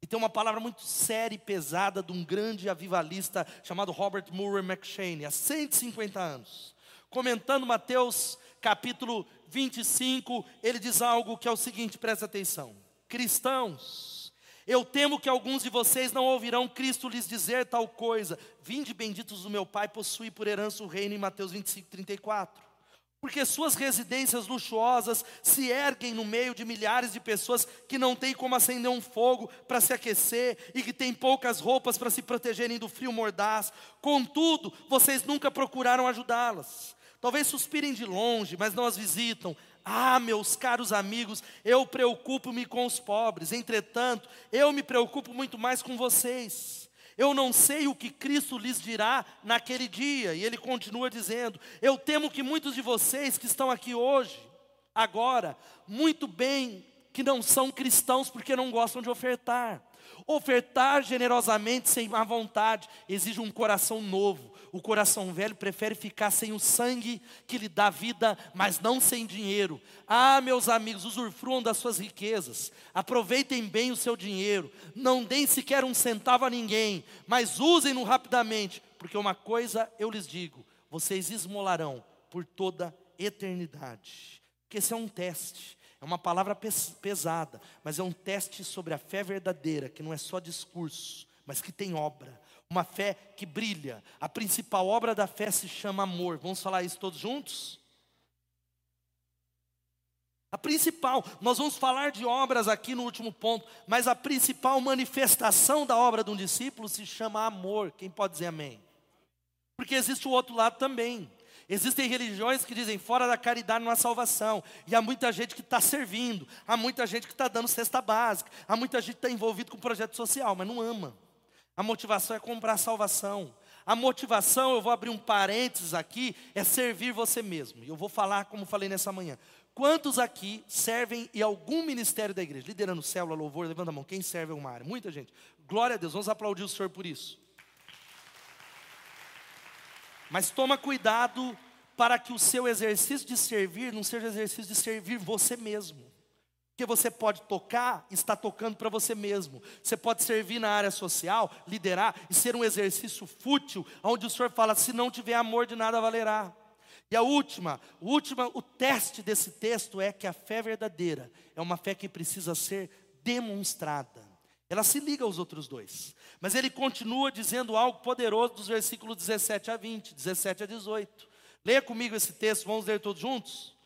E tem uma palavra muito séria e pesada de um grande avivalista chamado Robert Murray McShane, há 150 anos. Comentando Mateus capítulo 25, ele diz algo que é o seguinte, presta atenção. Cristãos, eu temo que alguns de vocês não ouvirão Cristo lhes dizer tal coisa. Vinde benditos do meu Pai, possui por herança o reino em Mateus 25, 34 porque suas residências luxuosas se erguem no meio de milhares de pessoas que não têm como acender um fogo para se aquecer e que têm poucas roupas para se protegerem do frio mordaz. Contudo, vocês nunca procuraram ajudá-las. Talvez suspirem de longe, mas não as visitam. Ah, meus caros amigos, eu preocupo-me com os pobres, entretanto, eu me preocupo muito mais com vocês. Eu não sei o que Cristo lhes dirá naquele dia. E ele continua dizendo: Eu temo que muitos de vocês que estão aqui hoje, agora, muito bem que não são cristãos porque não gostam de ofertar. Ofertar generosamente, sem má vontade, exige um coração novo. O coração velho prefere ficar sem o sangue que lhe dá vida, mas não sem dinheiro. Ah, meus amigos, usufruam das suas riquezas, aproveitem bem o seu dinheiro, não deem sequer um centavo a ninguém, mas usem-no rapidamente, porque uma coisa eu lhes digo: vocês esmolarão por toda eternidade. Porque esse é um teste. É uma palavra pesada, mas é um teste sobre a fé verdadeira, que não é só discurso, mas que tem obra. Uma fé que brilha. A principal obra da fé se chama amor. Vamos falar isso todos juntos? A principal, nós vamos falar de obras aqui no último ponto, mas a principal manifestação da obra de um discípulo se chama amor. Quem pode dizer amém? Porque existe o outro lado também. Existem religiões que dizem fora da caridade não há salvação. E há muita gente que está servindo, há muita gente que está dando cesta básica, há muita gente que está envolvido com projeto social, mas não ama. A motivação é comprar salvação. A motivação, eu vou abrir um parênteses aqui, é servir você mesmo. E eu vou falar como falei nessa manhã. Quantos aqui servem em algum ministério da igreja? Liderando célula, louvor, levanta a mão. Quem serve uma área? Muita gente. Glória a Deus, vamos aplaudir o Senhor por isso. Mas toma cuidado para que o seu exercício de servir não seja exercício de servir você mesmo. Porque você pode tocar, está tocando para você mesmo. Você pode servir na área social, liderar e ser um exercício fútil, onde o Senhor fala: se não tiver amor, de nada valerá. E a última, o último, o teste desse texto é que a fé verdadeira é uma fé que precisa ser demonstrada. Ela se liga aos outros dois. Mas ele continua dizendo algo poderoso dos versículos 17 a 20, 17 a 18. Leia comigo esse texto, vamos ler todos juntos?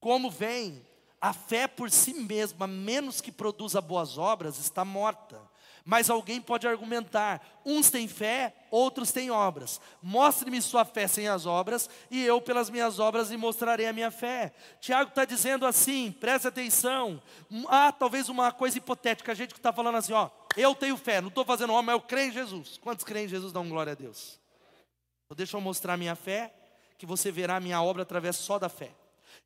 Como vem, a fé por si mesma, menos que produza boas obras, está morta. Mas alguém pode argumentar: uns têm fé, outros têm obras. Mostre-me sua fé sem as obras, e eu, pelas minhas obras, lhe mostrarei a minha fé. Tiago está dizendo assim: preste atenção. Ah, talvez uma coisa hipotética, a gente que está falando assim: ó, eu tenho fé, não estou fazendo obra, mas eu creio em Jesus. Quantos creem em Jesus dão glória a Deus? Deixa eu mostrar minha fé, que você verá a minha obra através só da fé.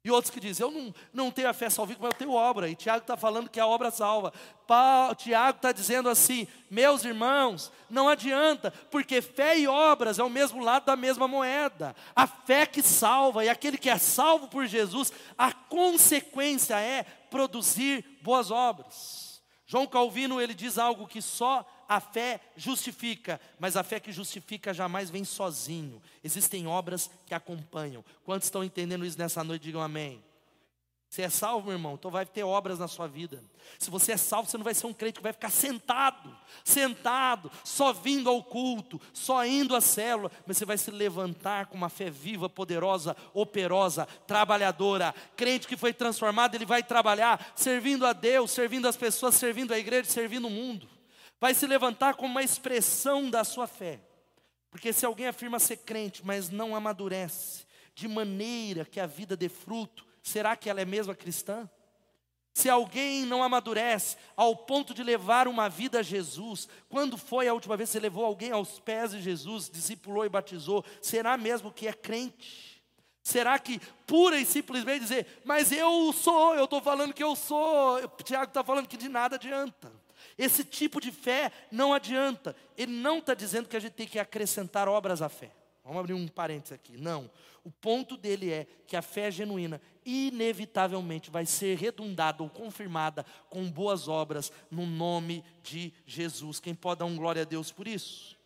E outros que dizem, eu não, não tenho a fé salvífica, mas eu tenho obra. E Tiago está falando que a obra salva. Paulo, Tiago está dizendo assim, meus irmãos, não adianta, porque fé e obras é o mesmo lado da mesma moeda. A fé que salva, e aquele que é salvo por Jesus, a consequência é produzir boas obras. João Calvino, ele diz algo que só a fé justifica, mas a fé que justifica jamais vem sozinho. Existem obras que acompanham. Quantos estão entendendo isso nessa noite? Digam amém. Você é salvo, meu irmão, então vai ter obras na sua vida. Se você é salvo, você não vai ser um crente que vai ficar sentado, sentado, só vindo ao culto, só indo à célula, mas você vai se levantar com uma fé viva, poderosa, operosa, trabalhadora. Crente que foi transformado, ele vai trabalhar servindo a Deus, servindo as pessoas, servindo a igreja, servindo o mundo vai se levantar como uma expressão da sua fé. Porque se alguém afirma ser crente, mas não amadurece, de maneira que a vida dê fruto, será que ela é mesmo cristã? Se alguém não amadurece ao ponto de levar uma vida a Jesus, quando foi a última vez que você levou alguém aos pés de Jesus, discipulou e batizou, será mesmo que é crente? Será que pura e simplesmente dizer, mas eu sou, eu estou falando que eu sou, Tiago está falando que de nada adianta. Esse tipo de fé não adianta. Ele não está dizendo que a gente tem que acrescentar obras à fé. Vamos abrir um parênteses aqui. Não. O ponto dele é que a fé genuína, inevitavelmente, vai ser redundada ou confirmada com boas obras no nome de Jesus. Quem pode dar um glória a Deus por isso?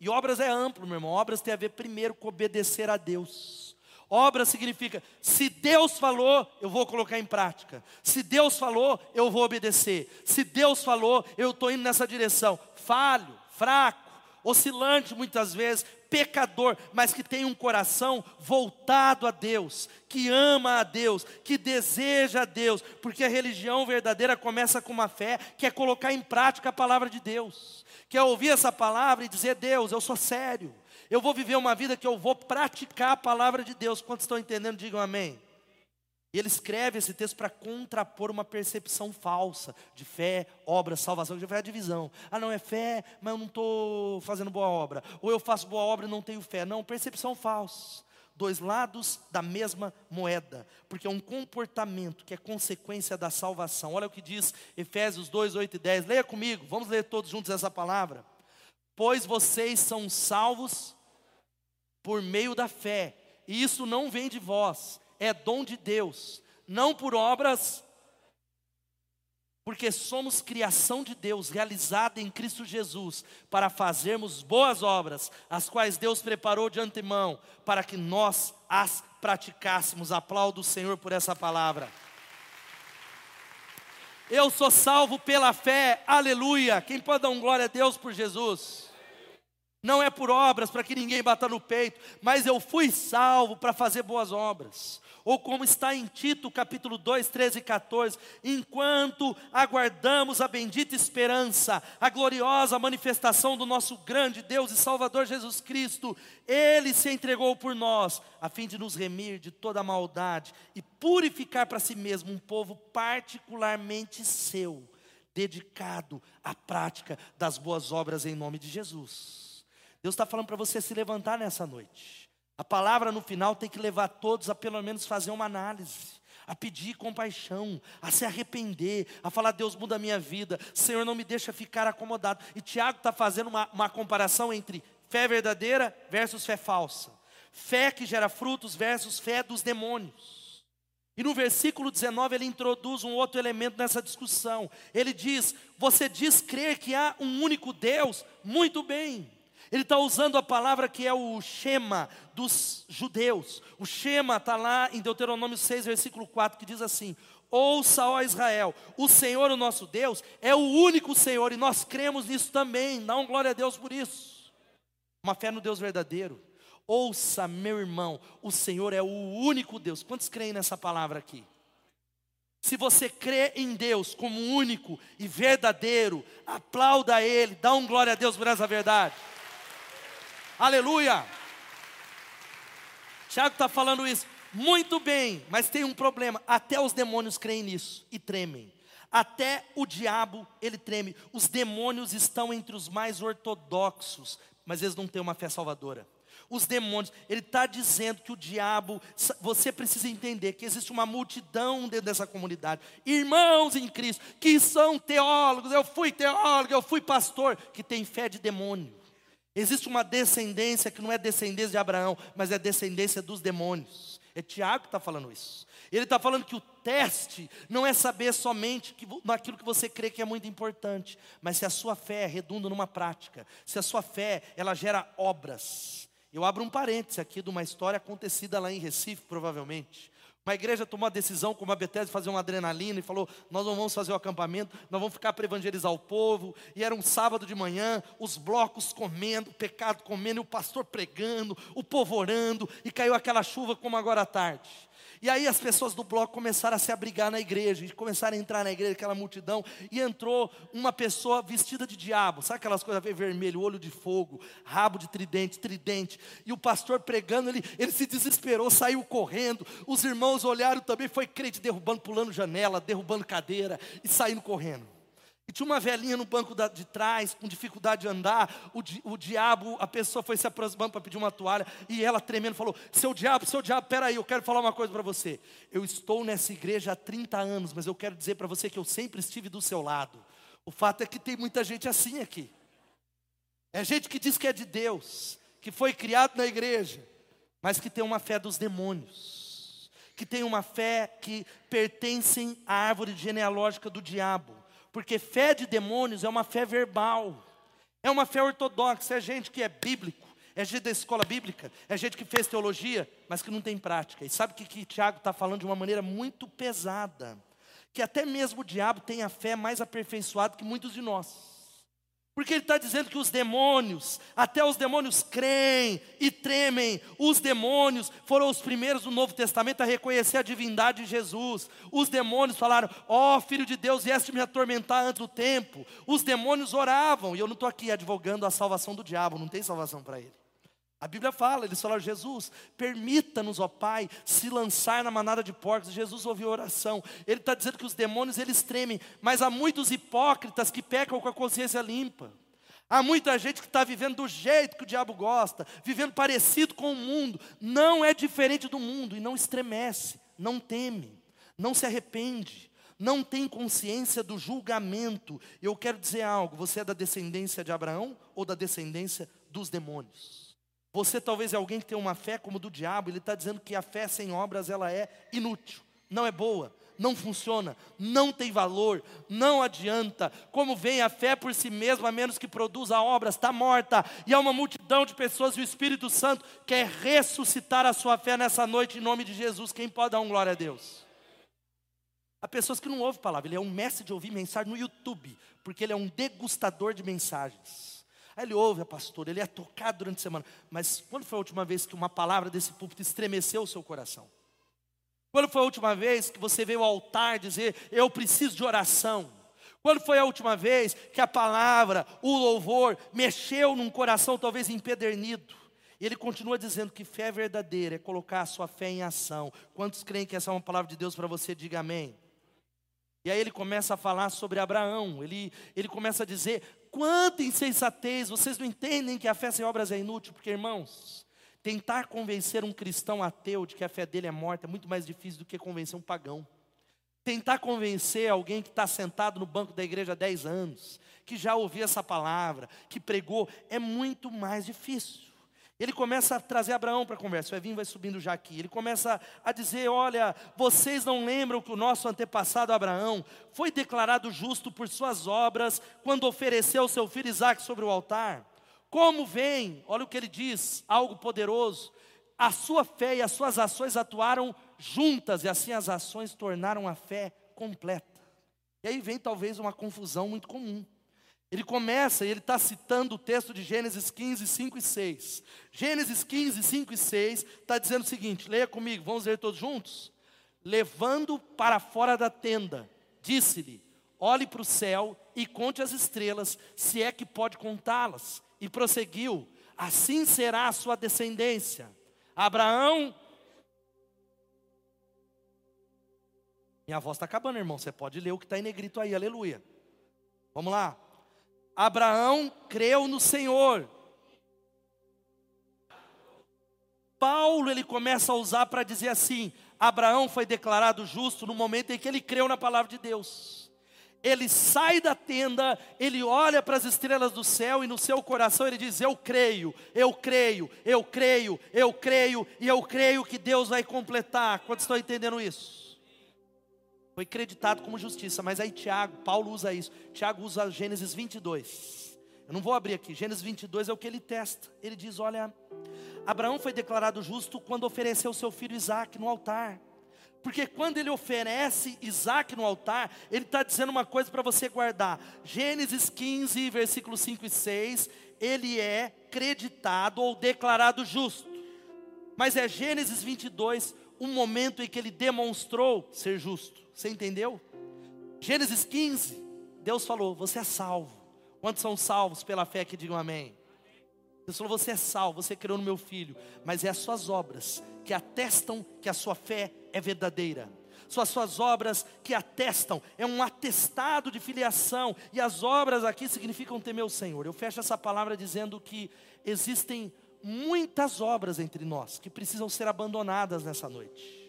E obras é amplo, meu irmão. Obras tem a ver primeiro com obedecer a Deus. Obra significa, se Deus falou, eu vou colocar em prática. Se Deus falou, eu vou obedecer. Se Deus falou, eu estou indo nessa direção. Falho, fraco, oscilante muitas vezes, pecador, mas que tem um coração voltado a Deus, que ama a Deus, que deseja a Deus, porque a religião verdadeira começa com uma fé que é colocar em prática a palavra de Deus, que é ouvir essa palavra e dizer: Deus, eu sou sério, eu vou viver uma vida que eu vou praticar a palavra de Deus. Quantos estão entendendo? Digam amém. E ele escreve esse texto para contrapor uma percepção falsa de fé, obra, salvação, que já foi a divisão. Ah, não, é fé, mas eu não estou fazendo boa obra. Ou eu faço boa obra e não tenho fé. Não, percepção falsa. Dois lados da mesma moeda, porque é um comportamento que é consequência da salvação. Olha o que diz Efésios 2, 8 e 10. Leia comigo, vamos ler todos juntos essa palavra. Pois vocês são salvos por meio da fé. E isso não vem de vós, é dom de Deus, não por obras, porque somos criação de Deus, realizada em Cristo Jesus, para fazermos boas obras, as quais Deus preparou de antemão, para que nós as praticássemos. Aplaudo o Senhor por essa palavra. Eu sou salvo pela fé, aleluia. Quem pode dar um glória a Deus por Jesus? Não é por obras para que ninguém bata no peito, mas eu fui salvo para fazer boas obras ou como está em Tito capítulo 2, 13 e 14, enquanto aguardamos a bendita esperança, a gloriosa manifestação do nosso grande Deus e Salvador Jesus Cristo, Ele se entregou por nós, a fim de nos remir de toda maldade e purificar para si mesmo um povo particularmente seu, dedicado à prática das boas obras em nome de Jesus. Deus está falando para você se levantar nessa noite. A palavra no final tem que levar todos a pelo menos fazer uma análise, a pedir compaixão, a se arrepender, a falar: Deus muda a minha vida, Senhor não me deixa ficar acomodado. E Tiago está fazendo uma, uma comparação entre fé verdadeira versus fé falsa, fé que gera frutos versus fé dos demônios. E no versículo 19 ele introduz um outro elemento nessa discussão. Ele diz: Você diz crer que há um único Deus? Muito bem. Ele está usando a palavra que é o Shema dos judeus. O Shema está lá em Deuteronômio 6, versículo 4, que diz assim: Ouça, ó Israel, o Senhor, o nosso Deus, é o único Senhor, e nós cremos nisso também. Dá um glória a Deus por isso. Uma fé no Deus verdadeiro. Ouça, meu irmão, o Senhor é o único Deus. Quantos creem nessa palavra aqui? Se você crê em Deus como único e verdadeiro, aplauda Ele, dá um glória a Deus por essa verdade. Aleluia! Tiago está falando isso. Muito bem, mas tem um problema. Até os demônios creem nisso e tremem. Até o diabo, ele treme. Os demônios estão entre os mais ortodoxos, mas eles não têm uma fé salvadora. Os demônios, ele está dizendo que o diabo, você precisa entender que existe uma multidão dentro dessa comunidade, irmãos em Cristo, que são teólogos, eu fui teólogo, eu fui pastor, que tem fé de demônio. Existe uma descendência que não é descendência de Abraão, mas é descendência dos demônios. É Tiago que está falando isso. Ele está falando que o teste não é saber somente que, naquilo que você crê que é muito importante, mas se a sua fé redunda numa prática, se a sua fé ela gera obras. Eu abro um parêntese aqui de uma história acontecida lá em Recife, provavelmente. Uma igreja tomou a decisão, como a Bethesda, fazer uma adrenalina e falou: Nós não vamos fazer o acampamento, nós vamos ficar para evangelizar o povo. E era um sábado de manhã, os blocos comendo, o pecado comendo, e o pastor pregando, o povo orando, e caiu aquela chuva como agora à tarde. E aí as pessoas do bloco começaram a se abrigar na igreja, e começaram a entrar na igreja, aquela multidão, e entrou uma pessoa vestida de diabo, sabe aquelas coisas vermelho, olho de fogo, rabo de tridente, tridente, e o pastor pregando, ele, ele se desesperou, saiu correndo, os irmãos olharam também, foi crente derrubando, pulando janela, derrubando cadeira e saindo correndo. E tinha uma velhinha no banco da, de trás, com dificuldade de andar. O, di, o diabo, a pessoa foi se aproximando para pedir uma toalha. E ela tremendo falou: Seu diabo, seu diabo, peraí, eu quero falar uma coisa para você. Eu estou nessa igreja há 30 anos, mas eu quero dizer para você que eu sempre estive do seu lado. O fato é que tem muita gente assim aqui. É gente que diz que é de Deus, que foi criado na igreja, mas que tem uma fé dos demônios, que tem uma fé que pertencem à árvore genealógica do diabo porque fé de demônios é uma fé verbal, é uma fé ortodoxa, é gente que é bíblico, é gente da escola bíblica, é gente que fez teologia, mas que não tem prática. E sabe o que, que Tiago está falando de uma maneira muito pesada? Que até mesmo o diabo tem a fé mais aperfeiçoada que muitos de nós. Porque ele está dizendo que os demônios, até os demônios creem e tremem. Os demônios foram os primeiros no Novo Testamento a reconhecer a divindade de Jesus. Os demônios falaram: Ó oh, filho de Deus, vieste me atormentar antes do tempo. Os demônios oravam, e eu não estou aqui advogando a salvação do diabo, não tem salvação para ele. A Bíblia fala, eles falaram, Jesus, permita-nos, ó Pai, se lançar na manada de porcos. Jesus ouviu a oração. Ele está dizendo que os demônios, eles tremem, mas há muitos hipócritas que pecam com a consciência limpa. Há muita gente que está vivendo do jeito que o diabo gosta, vivendo parecido com o mundo. Não é diferente do mundo e não estremece, não teme, não se arrepende, não tem consciência do julgamento. Eu quero dizer algo: você é da descendência de Abraão ou da descendência dos demônios? Você talvez é alguém que tem uma fé como do diabo, ele está dizendo que a fé sem obras ela é inútil, não é boa, não funciona, não tem valor, não adianta. Como vem a fé por si mesma, a menos que produza obras, está morta. E há uma multidão de pessoas e o Espírito Santo quer ressuscitar a sua fé nessa noite em nome de Jesus. Quem pode dar um glória a Deus? Há pessoas que não ouvem palavra, ele é um mestre de ouvir mensagem no YouTube, porque ele é um degustador de mensagens. Aí ele ouve a pastora, ele é tocado durante a semana. Mas quando foi a última vez que uma palavra desse púlpito estremeceu o seu coração? Quando foi a última vez que você veio ao altar dizer, eu preciso de oração? Quando foi a última vez que a palavra, o louvor, mexeu num coração talvez empedernido? E ele continua dizendo que fé verdadeira é colocar a sua fé em ação. Quantos creem que essa é uma palavra de Deus para você? Diga amém. E aí ele começa a falar sobre Abraão, ele, ele começa a dizer: quanta insensatez, vocês não entendem que a fé sem obras é inútil, porque irmãos, Tentar convencer um cristão ateu de que a fé dele é morta é muito mais difícil do que convencer um pagão. Tentar convencer alguém que está sentado no banco da igreja há 10 anos, que já ouviu essa palavra, que pregou, é muito mais difícil. Ele começa a trazer Abraão para a conversa, o Evinho vai subindo já aqui. Ele começa a dizer: Olha, vocês não lembram que o nosso antepassado Abraão foi declarado justo por suas obras quando ofereceu seu filho Isaac sobre o altar? Como vem, olha o que ele diz, algo poderoso. A sua fé e as suas ações atuaram juntas, e assim as ações tornaram a fé completa. E aí vem talvez uma confusão muito comum. Ele começa e ele está citando o texto de Gênesis 15, 5 e 6. Gênesis 15, 5 e 6 está dizendo o seguinte: leia comigo, vamos ler todos juntos? Levando para fora da tenda, disse-lhe: olhe para o céu e conte as estrelas, se é que pode contá-las. E prosseguiu: Assim será a sua descendência. Abraão. Minha voz está acabando, irmão. Você pode ler o que está em negrito aí, aleluia. Vamos lá. Abraão creu no Senhor. Paulo ele começa a usar para dizer assim: Abraão foi declarado justo no momento em que ele creu na palavra de Deus ele sai da tenda, ele olha para as estrelas do céu e no seu coração ele diz: Eu creio, eu creio, eu creio, eu creio e eu creio que Deus vai completar. Quantos estão entendendo isso? Foi creditado como justiça, mas aí Tiago, Paulo usa isso. Tiago usa Gênesis 22. Eu não vou abrir aqui, Gênesis 22 é o que ele testa. Ele diz: Olha, Abraão foi declarado justo quando ofereceu seu filho Isaac no altar. Porque quando ele oferece Isaac no altar, ele está dizendo uma coisa para você guardar. Gênesis 15, versículos 5 e 6, ele é creditado ou declarado justo. Mas é Gênesis 22, um momento em que ele demonstrou ser justo. Você entendeu? Gênesis 15, Deus falou: Você é salvo. Quantos são salvos pela fé que digam amém? Deus falou: Você é salvo, você criou no meu filho, mas é as suas obras que atestam que a sua fé é verdadeira. São as suas obras que atestam, é um atestado de filiação, e as obras aqui significam temer o Senhor. Eu fecho essa palavra dizendo que existem muitas obras entre nós que precisam ser abandonadas nessa noite.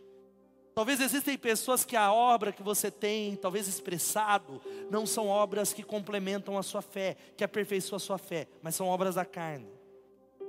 Talvez existem pessoas que a obra que você tem, talvez expressado, não são obras que complementam a sua fé, que aperfeiçoam a sua fé, mas são obras da carne.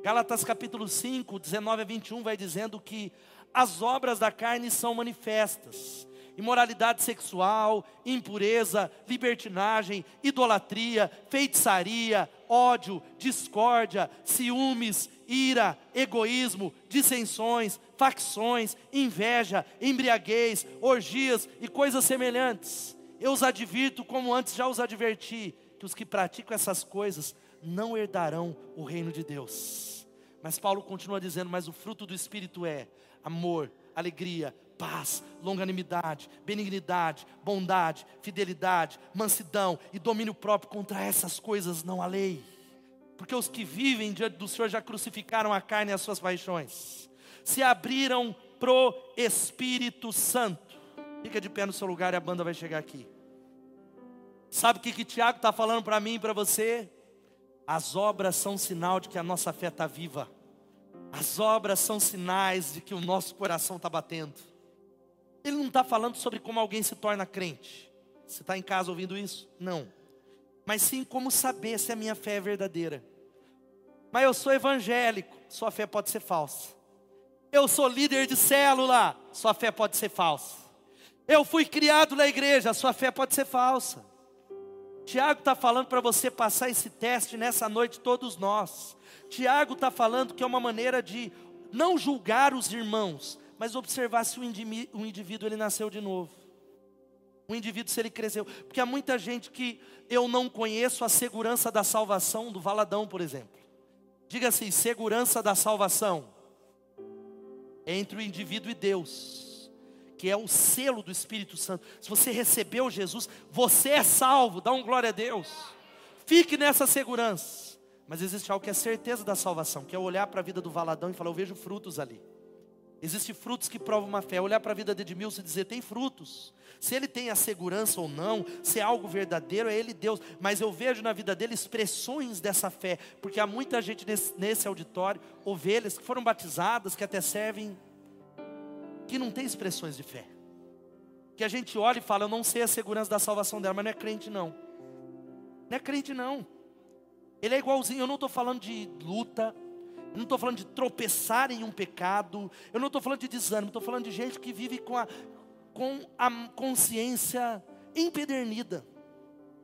Gálatas capítulo 5, 19 a 21 vai dizendo que as obras da carne são manifestas: imoralidade sexual, impureza, libertinagem, idolatria, feitiçaria, ódio, discórdia, ciúmes, ira, egoísmo, dissensões, facções, inveja, embriaguez, orgias e coisas semelhantes. Eu os advirto, como antes já os adverti, que os que praticam essas coisas não herdarão o reino de Deus. Mas Paulo continua dizendo: Mas o fruto do Espírito é amor, alegria, paz, longanimidade, benignidade, bondade, fidelidade, mansidão e domínio próprio. Contra essas coisas não há lei. Porque os que vivem diante do Senhor já crucificaram a carne e as suas paixões, se abriram pro Espírito Santo. Fica de pé no seu lugar e a banda vai chegar aqui. Sabe o que, que Tiago está falando para mim e para você? As obras são sinal de que a nossa fé está viva. As obras são sinais de que o nosso coração está batendo. Ele não está falando sobre como alguém se torna crente. Você está em casa ouvindo isso? Não. Mas sim como saber se a minha fé é verdadeira. Mas eu sou evangélico, sua fé pode ser falsa. Eu sou líder de célula, sua fé pode ser falsa. Eu fui criado na igreja, sua fé pode ser falsa. Tiago está falando para você passar esse teste nessa noite, todos nós. Tiago está falando que é uma maneira de não julgar os irmãos, mas observar se o indivíduo, o indivíduo ele nasceu de novo. O indivíduo se ele cresceu. Porque há muita gente que eu não conheço a segurança da salvação do Valadão, por exemplo. Diga assim: segurança da salvação entre o indivíduo e Deus, que é o selo do Espírito Santo. Se você recebeu Jesus, você é salvo, dá um glória a Deus. Fique nessa segurança. Mas existe algo que é certeza da salvação, que é olhar para a vida do Valadão e falar: Eu vejo frutos ali. Existem frutos que provam uma fé. Olhar para a vida de Edmilson e dizer: tem frutos. Se ele tem a segurança ou não, se é algo verdadeiro, é ele Deus. Mas eu vejo na vida dele expressões dessa fé. Porque há muita gente nesse, nesse auditório, ovelhas que foram batizadas, que até servem, que não tem expressões de fé. Que a gente olha e fala: eu não sei a segurança da salvação dela, mas não é crente não. Não é crente não. Ele é igualzinho, eu não estou falando de luta, não estou falando de tropeçar em um pecado, eu não estou falando de desânimo, estou falando de gente que vive com a, com a consciência empedernida.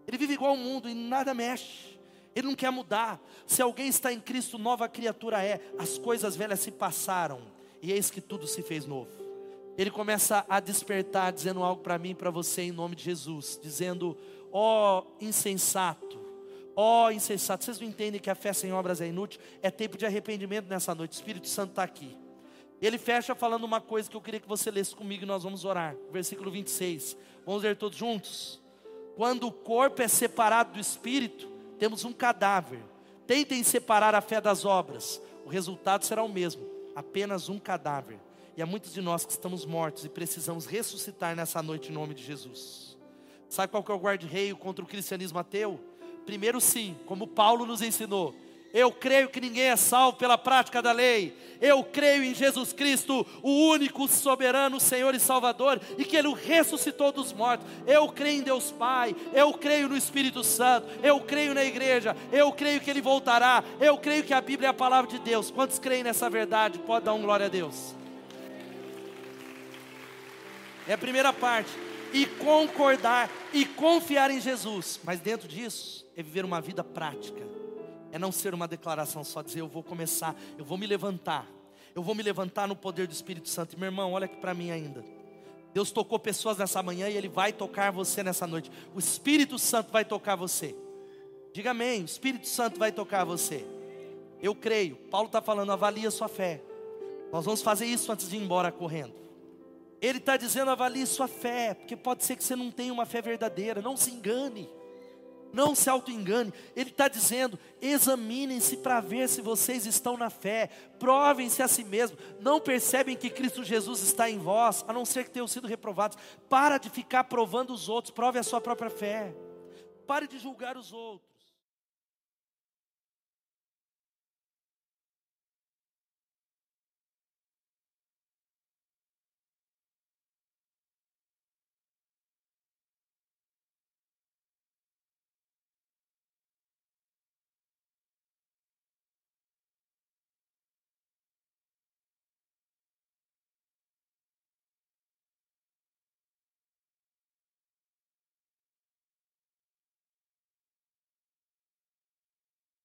Ele vive igual ao mundo e nada mexe. Ele não quer mudar. Se alguém está em Cristo, nova criatura é. As coisas velhas se passaram e eis que tudo se fez novo. Ele começa a despertar, dizendo algo para mim e para você em nome de Jesus, dizendo: ó oh, insensato, Ó oh, insensato, vocês não entendem que a fé sem obras é inútil? É tempo de arrependimento nessa noite. O Espírito Santo está aqui. Ele fecha falando uma coisa que eu queria que você lesse comigo e nós vamos orar. Versículo 26. Vamos ler todos juntos? Quando o corpo é separado do espírito, temos um cadáver. Tentem separar a fé das obras. O resultado será o mesmo, apenas um cadáver. E há muitos de nós que estamos mortos e precisamos ressuscitar nessa noite em nome de Jesus. Sabe qual que é o guarda-reio contra o cristianismo ateu? Primeiro, sim, como Paulo nos ensinou. Eu creio que ninguém é salvo pela prática da lei. Eu creio em Jesus Cristo, o único soberano Senhor e Salvador, e que Ele o ressuscitou dos mortos. Eu creio em Deus Pai. Eu creio no Espírito Santo. Eu creio na igreja. Eu creio que Ele voltará. Eu creio que a Bíblia é a palavra de Deus. Quantos creem nessa verdade? Pode dar um glória a Deus. É a primeira parte. E concordar e confiar em Jesus. Mas dentro disso, é viver uma vida prática, é não ser uma declaração só, dizer eu vou começar, eu vou me levantar, eu vou me levantar no poder do Espírito Santo. E meu irmão, olha aqui para mim ainda. Deus tocou pessoas nessa manhã e Ele vai tocar você nessa noite. O Espírito Santo vai tocar você. Diga amém. O Espírito Santo vai tocar você. Eu creio. Paulo está falando, avalie a sua fé. Nós vamos fazer isso antes de ir embora correndo. Ele está dizendo, avalie sua fé, porque pode ser que você não tenha uma fé verdadeira. Não se engane não se auto-engane. Ele está dizendo: examinem-se para ver se vocês estão na fé, provem-se a si mesmos. Não percebem que Cristo Jesus está em vós, a não ser que tenham sido reprovados. Para de ficar provando os outros, prove a sua própria fé. Pare de julgar os outros.